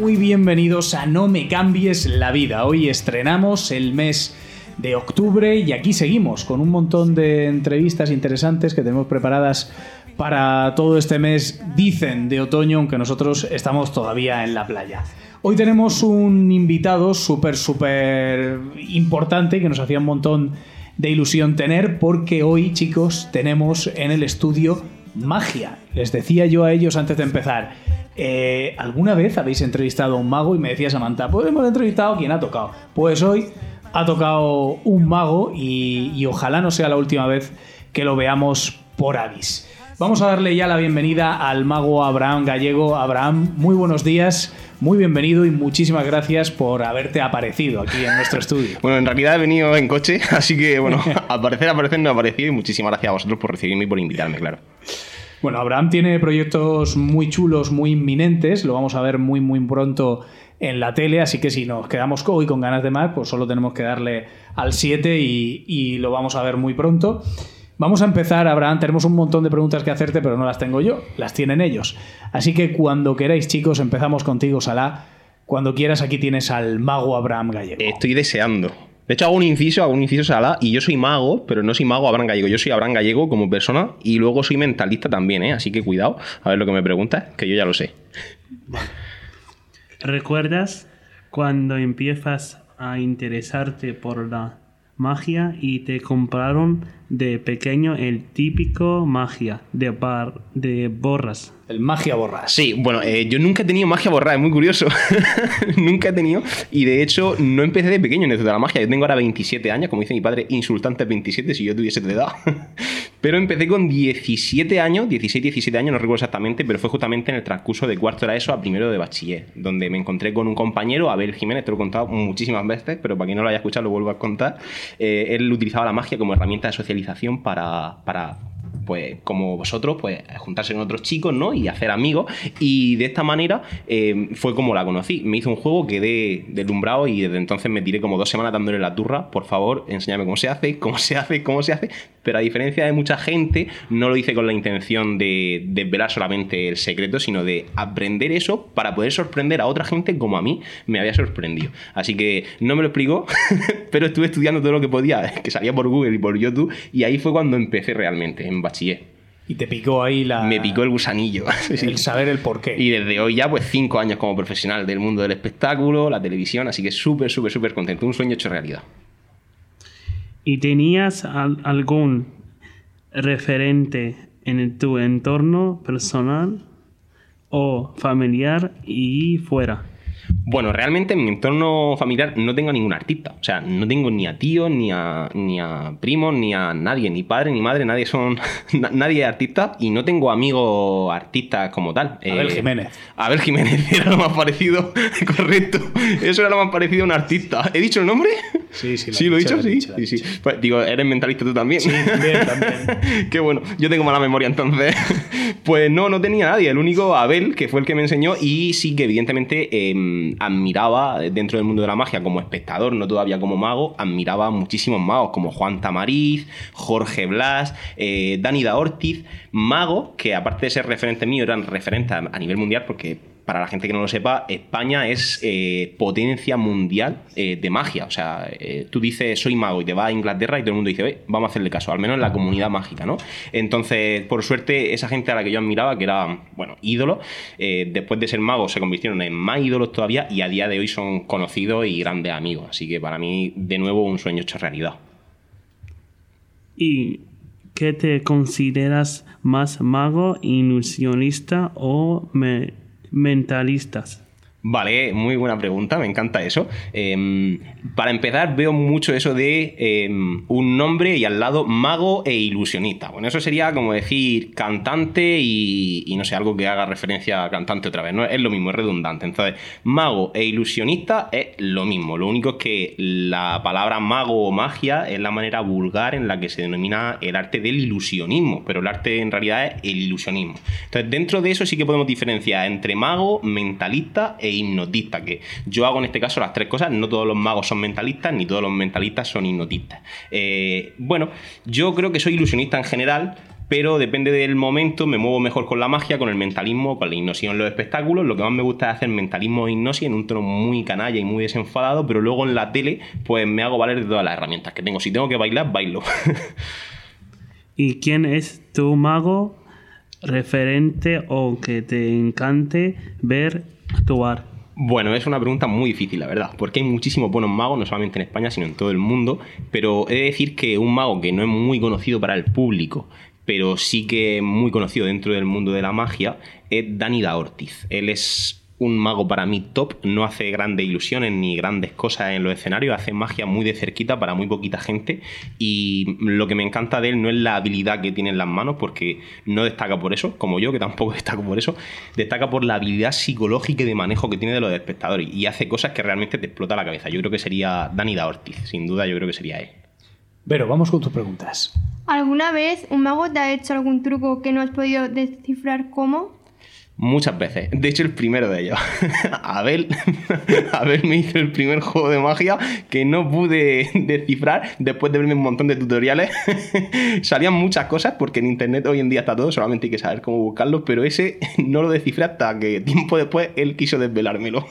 Muy bienvenidos a No me cambies la vida. Hoy estrenamos el mes de octubre y aquí seguimos con un montón de entrevistas interesantes que tenemos preparadas para todo este mes, dicen, de otoño, aunque nosotros estamos todavía en la playa. Hoy tenemos un invitado súper, súper importante que nos hacía un montón de ilusión tener porque hoy, chicos, tenemos en el estudio magia. Les decía yo a ellos antes de empezar, eh, ¿alguna vez habéis entrevistado a un mago? Y me decía Samantha, pues hemos entrevistado a quien ha tocado. Pues hoy ha tocado un mago y, y ojalá no sea la última vez que lo veamos por Avis. Vamos a darle ya la bienvenida al mago Abraham Gallego. Abraham, muy buenos días, muy bienvenido y muchísimas gracias por haberte aparecido aquí en nuestro estudio. Bueno, en realidad he venido en coche, así que bueno, aparecer, aparecer no ha aparecido y muchísimas gracias a vosotros por recibirme y por invitarme, claro. Bueno, Abraham tiene proyectos muy chulos, muy inminentes, lo vamos a ver muy, muy pronto en la tele, así que si nos quedamos hoy con ganas de más, pues solo tenemos que darle al 7 y, y lo vamos a ver muy pronto. Vamos a empezar, Abraham. Tenemos un montón de preguntas que hacerte, pero no las tengo yo, las tienen ellos. Así que cuando queráis, chicos, empezamos contigo, Salah. Cuando quieras, aquí tienes al mago Abraham Gallego. Estoy deseando. De hecho, hago un inciso, hago un inciso Salah, y yo soy mago, pero no soy mago Abraham Gallego. Yo soy Abraham Gallego como persona y luego soy mentalista también, ¿eh? Así que cuidado, a ver lo que me preguntas, que yo ya lo sé. ¿Recuerdas cuando empiezas a interesarte por la magia y te compraron de pequeño el típico magia de, bar, de borras. El magia borras. Sí, bueno, eh, yo nunca he tenido magia borras, es muy curioso. nunca he tenido. Y de hecho, no empecé de pequeño en esto de la magia. Yo tengo ahora 27 años, como dice mi padre, insultante 27 si yo tuviese de edad. pero empecé con 17 años, 16, 17 años, no recuerdo exactamente, pero fue justamente en el transcurso de cuarto era eso a primero de bachiller, donde me encontré con un compañero, Abel Jiménez, te lo he contado muchísimas veces, pero para quien no lo haya escuchado lo vuelvo a contar. Eh, él utilizaba la magia como herramienta de socialización para, para pues como vosotros, pues juntarse con otros chicos, ¿no? Y hacer amigos. Y de esta manera eh, fue como la conocí. Me hizo un juego, quedé deslumbrado y desde entonces me tiré como dos semanas dándole la turra. Por favor, enséñame cómo se hace, cómo se hace, cómo se hace. Pero a diferencia de mucha gente, no lo hice con la intención de desvelar solamente el secreto, sino de aprender eso para poder sorprender a otra gente como a mí me había sorprendido. Así que no me lo explicó, pero estuve estudiando todo lo que podía, que salía por Google y por YouTube, y ahí fue cuando empecé realmente, en bachiller y te picó ahí la. Me picó el gusanillo. El saber el porqué. Y desde hoy ya, pues cinco años como profesional del mundo del espectáculo, la televisión, así que súper, súper, súper contento. Un sueño hecho realidad. ¿Y tenías algún referente en tu entorno personal o familiar y fuera? Bueno, realmente en mi entorno familiar no tengo ningún artista. O sea, no tengo ni a tíos, ni a, ni a primos, ni a nadie, ni padre, ni madre, nadie son. nadie es artista y no tengo amigos artistas como tal. Abel eh, Jiménez. Abel Jiménez era lo más parecido, correcto. Eso era lo más parecido a un artista. ¿He dicho el nombre? Sí, sí. Lo ¿Sí lo he dicho? sí, sí, sí. Pues, digo, eres mentalista tú también. Sí, también, también. Qué bueno. Yo tengo mala memoria entonces. pues no, no tenía nadie. El único Abel, que fue el que me enseñó, y sí que evidentemente. Eh, admiraba dentro del mundo de la magia como espectador, no todavía como mago, admiraba muchísimos magos como Juan Tamariz, Jorge Blas, eh, Dani da Ortiz, magos que aparte de ser referente mío eran referentes a nivel mundial porque para la gente que no lo sepa, España es eh, potencia mundial eh, de magia. O sea, eh, tú dices soy mago y te vas a Inglaterra y todo el mundo dice, vamos a hacerle caso, al menos en la comunidad mágica, ¿no? Entonces, por suerte, esa gente a la que yo admiraba, que era, bueno, ídolo, después de ser magos se convirtieron en más ídolos todavía y a día de hoy son conocidos y grandes amigos. Así que para mí, de nuevo, un sueño hecho realidad. ¿Y qué te consideras más mago, ilusionista o me mentalistas. Vale, muy buena pregunta, me encanta eso. Em, para empezar, veo mucho eso de em, un nombre y al lado mago e ilusionista. Bueno, eso sería como decir cantante y, no sé, algo que haga referencia a cantante otra vez. ¿no? Es lo mismo, es redundante. Entonces, mago e ilusionista es lo mismo. Lo único es que la palabra mago o magia es la manera vulgar en la que se denomina el arte del ilusionismo, pero el arte en realidad es el ilusionismo. Entonces, dentro de eso sí que podemos diferenciar entre mago, mentalista e hipnotista, que yo hago en este caso las tres cosas, no todos los magos son mentalistas, ni todos los mentalistas son hipnotistas. Eh, bueno, yo creo que soy ilusionista en general, pero depende del momento, me muevo mejor con la magia, con el mentalismo, con la hipnosis en los espectáculos. Lo que más me gusta es hacer mentalismo e hipnosis en un tono muy canalla y muy desenfadado, pero luego en la tele, pues me hago valer de todas las herramientas que tengo. Si tengo que bailar, bailo. ¿Y quién es tu mago referente o que te encante ver actuar? Bueno, es una pregunta muy difícil, la verdad, porque hay muchísimos buenos magos, no solamente en España, sino en todo el mundo, pero he de decir que un mago que no es muy conocido para el público, pero sí que muy conocido dentro del mundo de la magia, es Danida Ortiz. Él es un mago para mí top, no hace grandes ilusiones ni grandes cosas en los escenarios, hace magia muy de cerquita para muy poquita gente y lo que me encanta de él no es la habilidad que tiene en las manos, porque no destaca por eso, como yo, que tampoco destaco por eso, destaca por la habilidad psicológica y de manejo que tiene de los espectadores y hace cosas que realmente te explota la cabeza. Yo creo que sería Dani Da Ortiz, sin duda yo creo que sería él. Pero vamos con tus preguntas. ¿Alguna vez un mago te ha hecho algún truco que no has podido descifrar cómo? Muchas veces. De hecho, el primero de ellos. Abel, Abel me hizo el primer juego de magia que no pude descifrar después de verme un montón de tutoriales. Salían muchas cosas porque en internet hoy en día está todo, solamente hay que saber cómo buscarlo, pero ese no lo descifré hasta que tiempo después él quiso desvelármelo.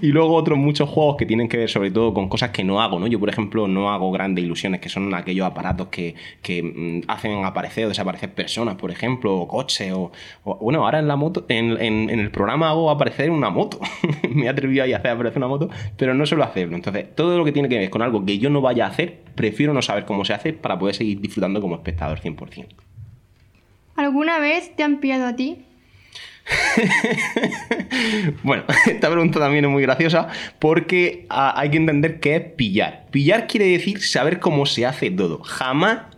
y luego otros muchos juegos que tienen que ver sobre todo con cosas que no hago, ¿no? Yo, por ejemplo, no hago grandes ilusiones, que son aquellos aparatos que, que mm, hacen aparecer o desaparecer personas, por ejemplo, o coches, o, o bueno, ahora en la moto en, el programa hago aparecer una moto. me he atrevido a hacer aparecer una moto, pero no suelo hacerlo. Entonces, todo lo que tiene que ver con algo que yo no vaya a hacer, prefiero no saber cómo se hace para poder seguir disfrutando como espectador 100%. ¿Alguna vez te han pillado a ti? bueno, esta pregunta también es muy graciosa porque ah, hay que entender qué es pillar. Pillar quiere decir saber cómo se hace todo. Jamás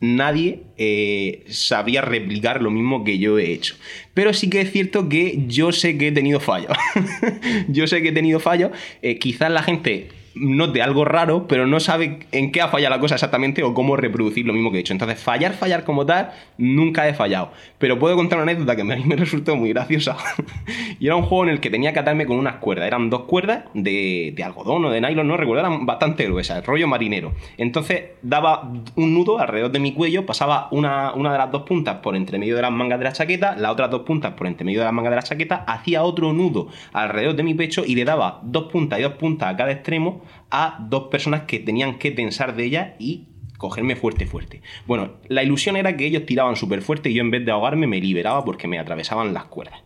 nadie eh, sabría replicar lo mismo que yo he hecho. Pero sí que es cierto que yo sé que he tenido fallos. yo sé que he tenido fallos. Eh, quizás la gente note algo raro, pero no sabe en qué ha fallado la cosa exactamente o cómo reproducir lo mismo que he hecho. Entonces, fallar, fallar como tal, nunca he fallado. Pero puedo contar una anécdota que a mí me resultó muy graciosa. y era un juego en el que tenía que atarme con unas cuerdas. Eran dos cuerdas de, algodón o de nylon, no recuerdo, eran bastante gruesas, rollo marinero. Entonces, daba un nudo alrededor de mi cuello, pasaba una, una de las dos puntas por entre medio de las mangas de la chaqueta, las otras dos puntas por entre medio de las mangas de la chaqueta, hacía otro nudo alrededor de mi pecho y le daba dos puntas y dos puntas a cada extremo a dos personas que tenían que tensar de ella y cogerme fuerte, fuerte. Bueno, la ilusión era que ellos tiraban súper fuerte y yo en vez de ahogarme me liberaba porque me atravesaban las cuerdas.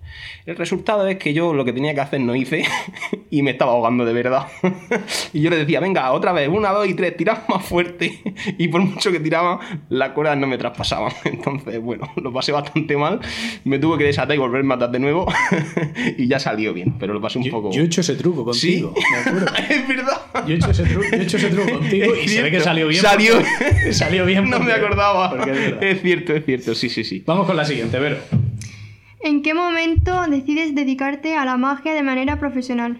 El resultado es que yo lo que tenía que hacer no hice y me estaba ahogando de verdad. y yo le decía, venga, otra vez, una, dos y tres, tirad más fuerte. y por mucho que tiraba, las cuerdas no me traspasaban. Entonces, bueno, lo pasé bastante mal. Me tuve que desatar y volverme a atar de nuevo. y ya salió bien, pero lo pasé un poco. Yo he hecho ese truco contigo, es verdad. Yo he hecho ese, truco, he hecho ese truco contigo y se ve que salió bien. Salió, salió bien. no me acordaba. Es, es cierto, es cierto, sí, sí, sí. Vamos con la siguiente, Vero. ¿En qué momento decides dedicarte a la magia de manera profesional?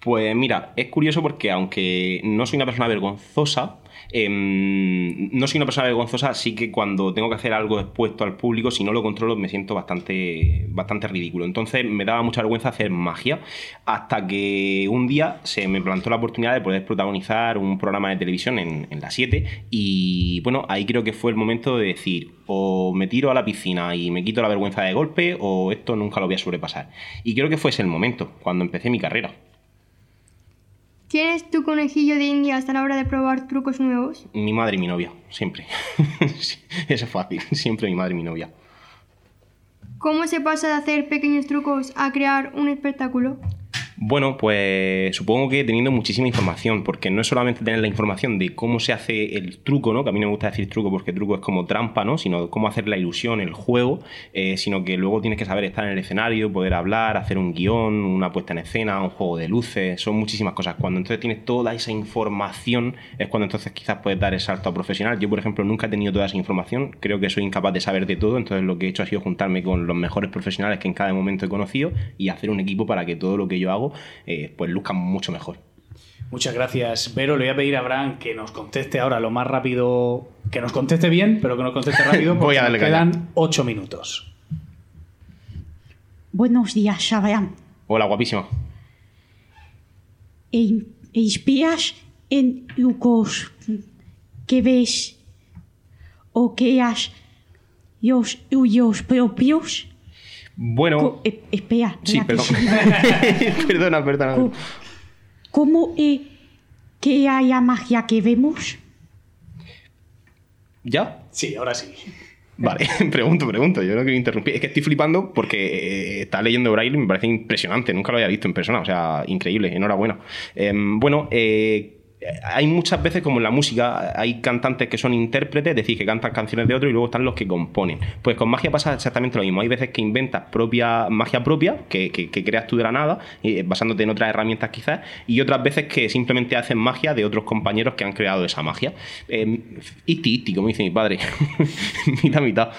Pues mira, es curioso porque aunque no soy una persona vergonzosa, Em, no soy una persona vergonzosa, así que cuando tengo que hacer algo expuesto al público, si no lo controlo, me siento bastante, bastante ridículo. Entonces me daba mucha vergüenza hacer magia, hasta que un día se me plantó la oportunidad de poder protagonizar un programa de televisión en, en la 7, y bueno, ahí creo que fue el momento de decir, o me tiro a la piscina y me quito la vergüenza de golpe, o esto nunca lo voy a sobrepasar. Y creo que fue ese el momento, cuando empecé mi carrera. ¿Quién es tu conejillo de indias a la hora de probar trucos nuevos? Mi madre y mi novia, siempre. Eso es fácil, siempre mi madre y mi novia. ¿Cómo se pasa de hacer pequeños trucos a crear un espectáculo? Bueno, pues supongo que teniendo muchísima información, porque no es solamente tener la información de cómo se hace el truco, ¿no? Que a mí me gusta decir truco porque truco es como trampa, ¿no? Sino cómo hacer la ilusión, el juego, eh, sino que luego tienes que saber estar en el escenario, poder hablar, hacer un guion, una puesta en escena, un juego de luces, son muchísimas cosas. Cuando entonces tienes toda esa información, es cuando entonces quizás puedes dar el salto a profesional. Yo, por ejemplo, nunca he tenido toda esa información, creo que soy incapaz de saber de todo, entonces lo que he hecho ha sido juntarme con los mejores profesionales que en cada momento he conocido y hacer un equipo para que todo lo que yo hago eh, pues luzca mucho mejor. Muchas gracias, Vero. Le voy a pedir a Abraham que nos conteste ahora lo más rápido, que nos conteste bien, pero que nos conteste rápido porque Voy a darle nos quedan ocho minutos. Buenos días, Abraham. Hola, guapísimo. E- ¿Inspiras en lucos que ves o que has los tuyos propios? Bueno, Co- eh, espera, sí, perdón. perdona, perdona. Co- ¿Cómo es que haya magia que vemos? ¿Ya? Sí, ahora sí. Vale, pregunto, pregunto. Yo no quiero interrumpir. Es que estoy flipando porque eh, está leyendo Braille y me parece impresionante. Nunca lo había visto en persona. O sea, increíble. Enhorabuena. Em, bueno, eh, hay muchas veces, como en la música, hay cantantes que son intérpretes, es decir, que cantan canciones de otro y luego están los que componen. Pues con magia pasa exactamente lo mismo. Hay veces que inventas propia, magia propia, que, creas tú de la nada, eh, basándote en otras herramientas quizás, y otras veces que simplemente hacen magia de otros compañeros que han creado esa magia. Eh, isti, isti, como dice mi padre. mitad, mitad.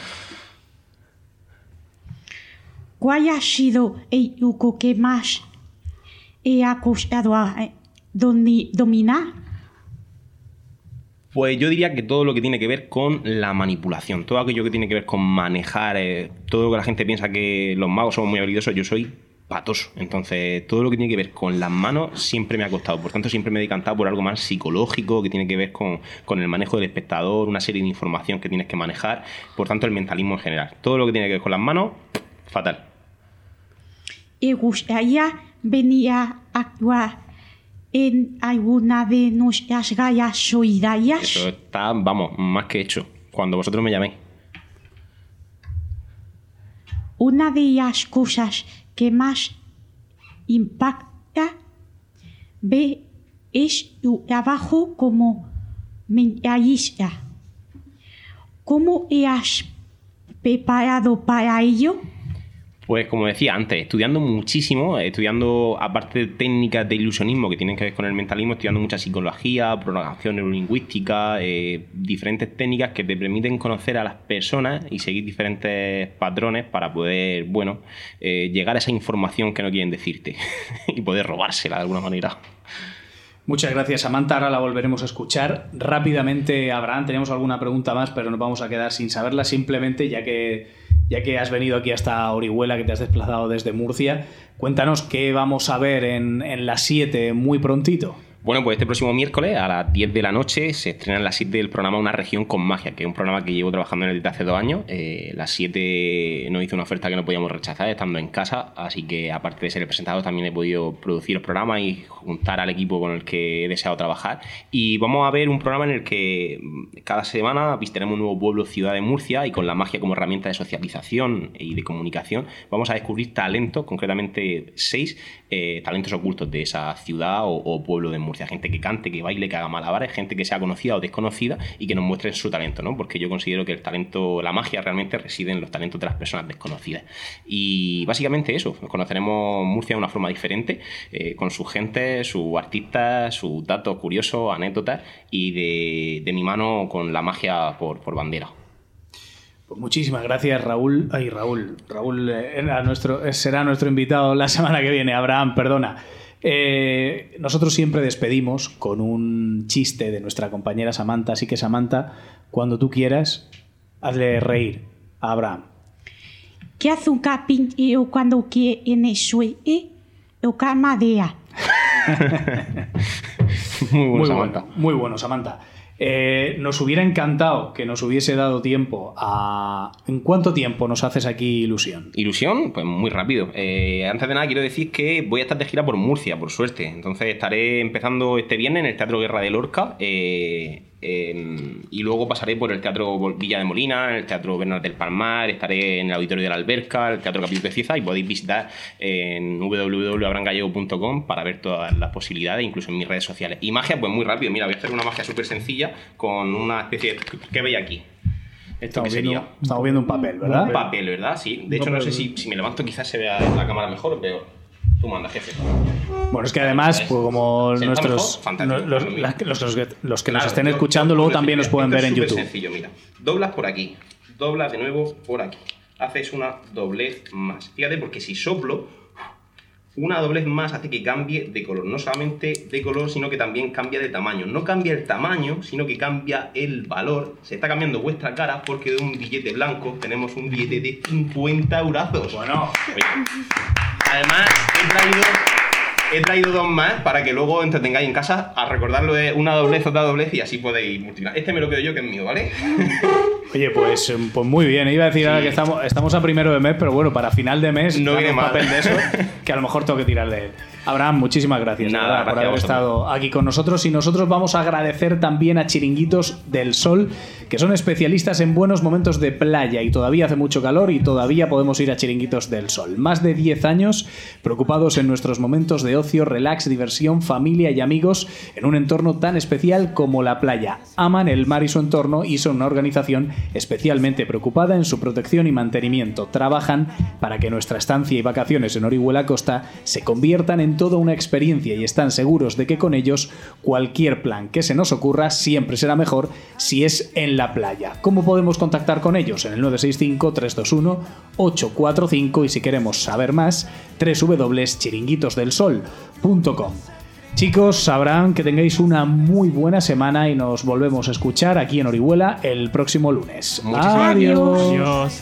¿Cuál ha sido el truco que más he acostado a eh, dominar? Pues yo diría que todo lo que tiene que ver con la manipulación, todo aquello que tiene que ver con manejar, eh, todo lo que la gente piensa que los magos somos muy habilidosos, yo soy patoso. Entonces, todo lo que tiene que ver con las manos siempre me ha costado. Por tanto, siempre me he decantado por algo más psicológico, que tiene que ver con, con el manejo del espectador, una serie de información que tienes que manejar. Por tanto, el mentalismo en general. Todo lo que tiene que ver con las manos, fatal. ¿Y gustaría venir a actuar en alguna de nuestras gallas solidarias? Eso está, vamos, más que hecho. Cuando vosotros me llaméis. Una de las cosas que más impacta ve es tu trabajo como mentalista. ¿Cómo has preparado para ello? Pues como decía antes, estudiando muchísimo, estudiando aparte de técnicas de ilusionismo que tienen que ver con el mentalismo, estudiando mucha psicología, programación neurolingüística, eh, diferentes técnicas que te permiten conocer a las personas y seguir diferentes patrones para poder, bueno, eh, llegar a esa información que no quieren decirte y poder robársela de alguna manera. Muchas gracias, Samantha. Ahora la volveremos a escuchar. Rápidamente, Abraham, tenemos alguna pregunta más, pero nos vamos a quedar sin saberla, simplemente ya que, ya que has venido aquí hasta Orihuela, que te has desplazado desde Murcia. Cuéntanos qué vamos a ver en, las 7 muy prontito. Bueno, pues este próximo miércoles a las 10 de la noche se estrena en las 7 del programa Una región con magia, que es un programa que llevo trabajando en él desde hace dos años. Eh, las 7 nos hizo una oferta que no podíamos rechazar estando en casa, así que aparte de ser el presentador también he podido producir el programa y juntar al equipo con el que he deseado trabajar. Y vamos a ver un programa en el que mm, cada semana visitaremos un nuevo pueblo, ciudad de Murcia, y con la magia como herramienta de socialización y de comunicación vamos a descubrir talentos, concretamente seis eh, talentos ocultos de esa ciudad o, pueblo de Murcia. Gente que cante, que baile, que haga malabares, gente que sea conocida o desconocida y que nos muestren su talento, ¿no? Porque yo considero que el talento, la magia realmente reside en los talentos de las personas desconocidas. Y básicamente eso, conoceremos Murcia de una forma diferente, eh, con su gente, sus artistas, sus datos curiosos, anécdotas y de, mi mano con la magia por bandera. Pues muchísimas gracias, Raúl. Ay, Raúl. Raúl eh, era nuestro, eh, será nuestro invitado la semana que viene. Abraham, perdona. Eh, nosotros siempre despedimos con un chiste de nuestra compañera Samantha. Así que, Samantha, cuando tú quieras, hazle reír a Abraham. ¿Qué hace un carpintero cuando quiere suerte? Tocar madera. Muy bueno, Muy Samantha. bueno, muy bueno, Samantha. Eh, nos hubiera encantado que nos hubiese dado tiempo a... ¿En cuánto tiempo nos haces aquí ilusión? Ilusión, pues muy rápido. Eh, antes de nada quiero decir que voy a estar de gira por Murcia, por suerte. Entonces estaré empezando este viernes en el Teatro Guerra de Lorca. eh, Eh, y luego pasaré por el Teatro Villa de Molina, el Teatro Bernal del Palmar, estaré en el Auditorio de la Alberca, el Teatro Capítulo de Cieza y podéis visitar en www.abrangallego.com para ver todas las posibilidades, incluso en mis redes sociales. Y magia, pues muy rápido. Mira, voy a hacer una magia súper sencilla con una especie de... ¿Qué veis aquí? Esto que Estamos sería... viendo, estamos viendo un papel, ¿verdad? Un papel, ¿verdad? Sí. De hecho, no sé si, si me levanto quizás se vea la cámara mejor o peor. Tú manda, jefe. Bueno, es que además, pues como ¿Se nota nuestros mejor? Los, mira. los- los que, los que nos estén yo- escuchando yo- luego también nos pueden ver en YouTube. sencillo, mira. Doblas por aquí, doblas de nuevo por aquí. Haces una doblez más. Fíjate, porque si soplo, una doblez más hace que cambie de color. No solamente de color, sino que también cambia de tamaño. No cambia el tamaño, sino que cambia el valor. Se está cambiando vuestra cara porque de un billete blanco tenemos un billete de 50 eurazos. Bueno, Oye, Además, he traído, he traído dos más para que luego entretengáis en casa a recordarlo de una doblez, otra doblez y así podéis multiplicar. Este me lo quedo yo, que es mío, ¿vale? oye, pues, eh, pues muy bien. Iba a decir ahora que estamos, estamos a primero de mes, pero bueno, para final de mes No viene papel de eso que a lo mejor tengo que tirar de él. Abraham, muchísimas gracias Nada, por haber estado aquí con nosotros y nosotros vamos a agradecer también a Chiringuitos del Sol, que son especialistas en buenos momentos de playa y todavía hace mucho calor y todavía podemos ir a Chiringuitos del Sol. Más de 10 años preocupados en nuestros momentos de ocio, relax, diversión, familia y amigos en un entorno tan especial como la playa. Aman el mar y su entorno y son una organización especialmente preocupada en su protección y mantenimiento. Trabajan para que nuestra estancia y vacaciones en Orihuela Costa se conviertan en toda una experiencia y están seguros de que con ellos cualquier plan que se nos ocurra siempre será mejor si es en la playa. ¿Cómo podemos contactar con ellos? En el 965-321-845 y si queremos saber más, www.chiringuitosdelsol.com. Chicos, sabrán que tengáis una muy buena semana y nos volvemos a escuchar aquí en Orihuela el próximo lunes. Adiós.